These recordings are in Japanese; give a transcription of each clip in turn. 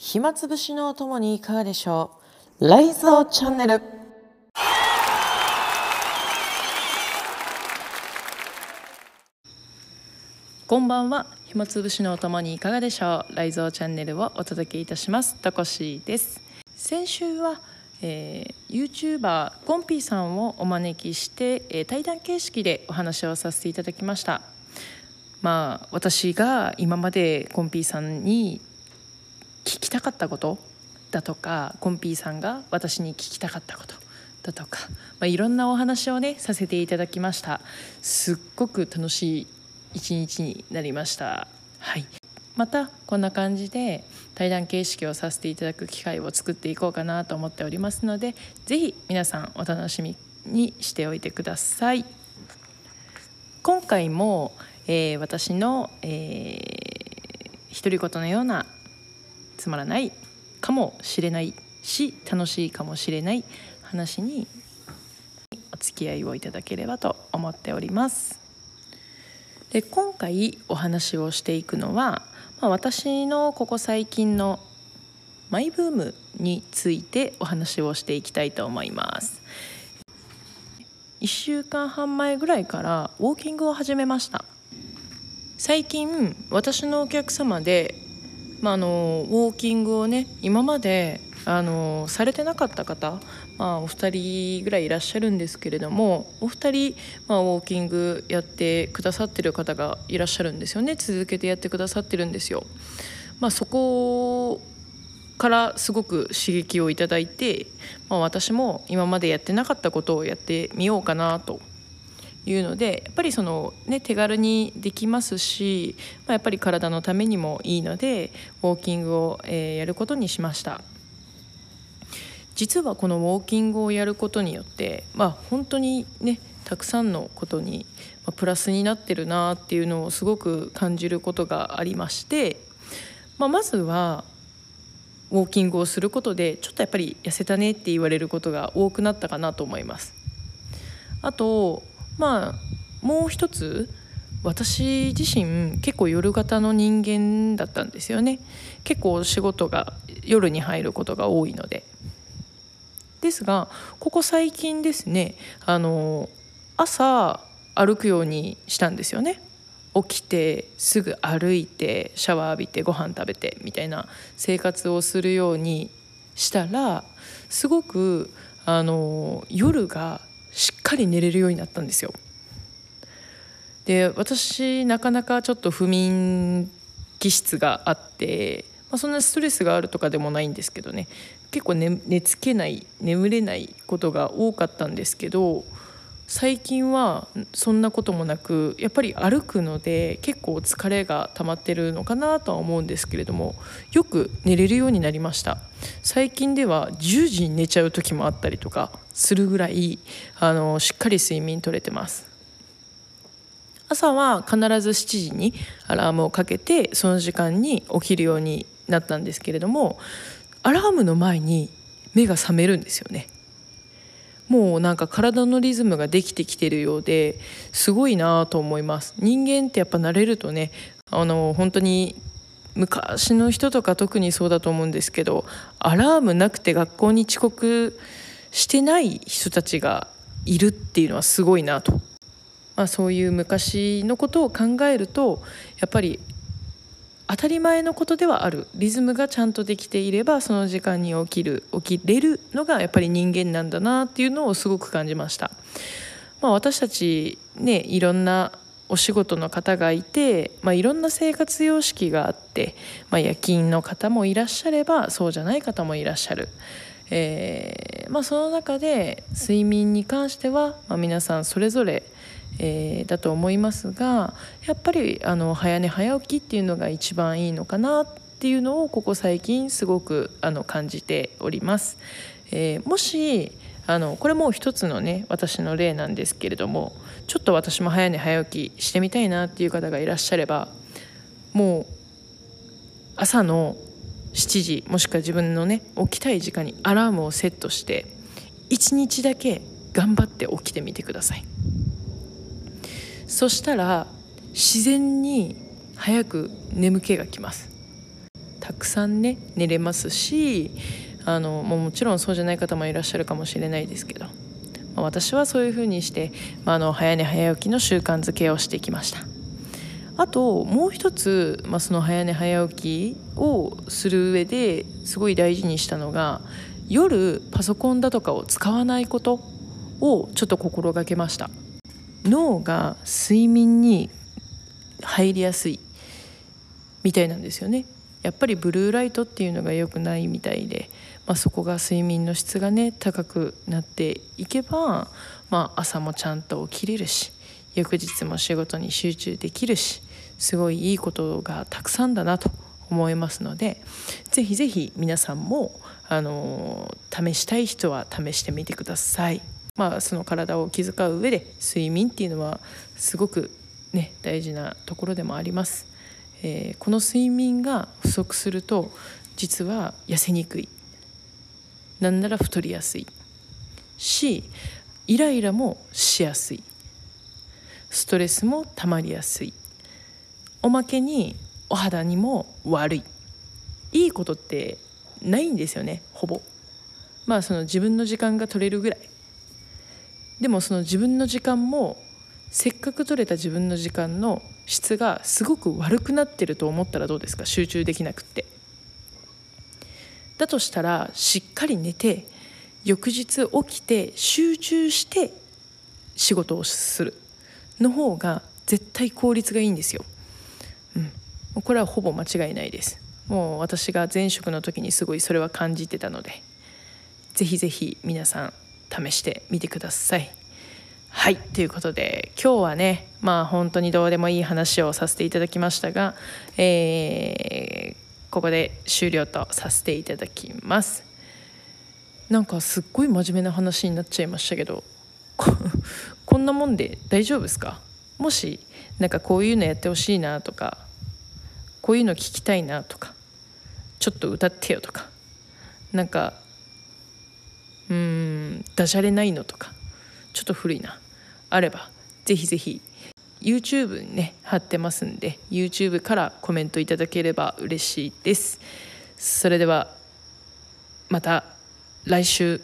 暇つぶしのお供にいかがでしょう？ライゾーチャンネル。こんばんは。暇つぶしのお供にいかがでしょう？ライゾーチャンネルをお届けいたします。とこしです。先週は、えー、YouTuber コンピーさんをお招きして、えー、対談形式でお話をさせていただきました。まあ私が今までコンピーさんに聞きたかったことだとかコンピーさんが私に聞きたかったことだとか、まあ、いろんなお話をねさせていただきました。すっごく楽しい一日になりました。はい。またこんな感じで対談形式をさせていただく機会を作っていこうかなと思っておりますので是非皆さんお楽しみにしておいてください。今回も、えー、私の、えー、独り言のようなつまらないかもしれないし楽しいかもしれない話にお付き合いをいただければと思っております。で今回お話をしていくのは、まあ、私のここ最近のマイブームについてお話をしていきたいと思います。1週間半前ぐらいからウォーキングを始めました最近私のお客様でまあ、あのウォーキングをね今まであのされてなかった方、まあ、お二人ぐらいいらっしゃるんですけれどもお二人、まあ、ウォーキングやってくださってる方がいらっしゃるんですよね続けてやってくださってるんですよ。まあ、そこからすごく刺激をいただいて、まあ、私も今までやってなかったことをやってみようかなというのでやっぱりその、ね、手軽にできますし、まあ、やっぱり体のためにもいいのでウォーキングを、えー、やることにしました。実はこのウォーキングをやることによって、まあ、本当にねたくさんのことにプラスになってるなっていうのをすごく感じることがありまして、まあ、まずはウォーキングをすることでちょっとやっぱり痩せたねって言われることが多くなったかなと思います。あとまあもう一つ私自身結構夜型の人間だったんですよね。結構仕事が夜に入ることが多いので。ですがここ最近ですねあの朝歩くようにしたんですよね。起きてすぐ歩いてシャワー浴びてご飯食べてみたいな生活をするようにしたらすごくあの夜がしっかり寝れるようになったんですよ。で私なかなかちょっと不眠気質があって、まあ、そんなストレスがあるとかでもないんですけどね結構寝寝つけない眠れないことが多かったんですけど最近はそんなこともなくやっぱり歩くので結構疲れが溜まってるのかなとは思うんですけれどもよく寝れるようになりました。最近では10時に寝ちゃう時もあったりとかするぐらいあのしっかり睡眠取れてます。朝は必ず7時にアラームをかけてその時間に起きるようになったんですけれどもアラームの前に目が覚めるんですよね。もうなんか体のリズムができてきてるようですごいなと思います。人間ってやっぱ慣れるとねあの本当に昔の人とか特にそうだと思うんですけどアラームなくて学校に遅刻してない人たちがいるっていうのはすごいなと、まあ、そういう昔のことを考えるとやっぱり当たり前のことではあるリズムがちゃんとできていればその時間に起きる起きれるのがやっぱり人間なんだなっていうのをすごく感じました。まあ、私たちねいろんなお仕事の方がいて、まあ、いろんな生活様式があって、まあ、夜勤の方もいらっしゃればそうじゃない方もいらっしゃる。えーまあ、その中で睡眠に関しては、まあ、皆さんそれぞれえー、だと思いますがやっぱりあの早寝早起きっていうのが一番いいのかなっていうのをここ最近すごくあの感じております。えー、もしあのこれも一つのね私の例なんですけれどもちょっと私も早寝早起きしてみたいなっていう方がいらっしゃればもう朝の7時もしくは自分のね起きたい時間にアラームをセットして1日だけ頑張って起きてみてください。そしたら自然に早く眠気がきますたくさんね寝れますしあのもうもちろんそうじゃない方もいらっしゃるかもしれないですけど、まあ、私はそういうふうにして、まあ、あの早寝早起きの習慣づけをしてきました。あともう一つ、まあ、その早寝早起きをする上ですごい大事にしたのが夜パソコンだとかを使わないことをちょっと心がけました脳が睡眠に入りやすいみたいなんですよねやっぱりブルーライトっていうのが良くないみたいで、まあ、そこが睡眠の質がね高くなっていけば、まあ、朝もちゃんと起きれるし翌日も仕事に集中できるしすごいいいことがたくさんだなと思いますのでぜひぜひ皆さんもあの試したい人は試してみてください。まあ、その体を気遣う上で睡眠っていうのはすごくね大事なところでもあります。えー、この睡眠が不足すると実は痩せにくい。なんなら太りやすい。しイライラもしやすい。ストレスもたまりやすい。おまけにお肌にも悪い。いいことってないんですよねほぼ。まあその自分の時間が取れるぐらい。でもその自分の時間もせっかく取れた自分の時間の質がすごく悪くなってると思ったらどうですか？集中できなくって。だとしたらしっかり寝て翌日起きて集中して仕事をする。の方が絶対効率がいいんですよ。うん、これはほぼ間違いないです。もう私が前職の時にすごいそれは感じてたので。ぜひぜひ皆さん試してみてください。はい。ということで今日はねまあ本当にどうでもいい話をさせていただきましたが、えー、ここで終了とさせていただきます。なんかすっごい真面目な話になっちゃいましたけど こんなもんで大丈夫ですか？もしなんかこういうのやってほしいなとかこういうの聞きたいなとかちょっと歌ってよとかなんかうんダジャレないのとかちょっと古いな。あればぜひぜひ YouTube にね貼ってますんで YouTube からコメントいただければ嬉しいです。それではまた来週。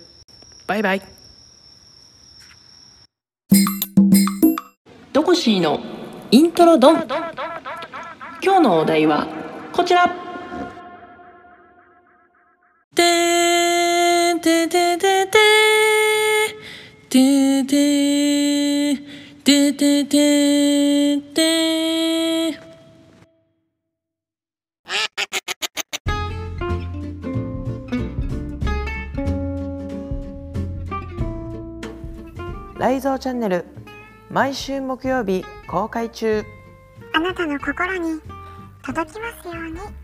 バイバイ。ドコシーのイントロドン。今日のお題はこちら。てーててててててててライゾーチャンネル毎週木曜日公開中あなたの心に届きますように。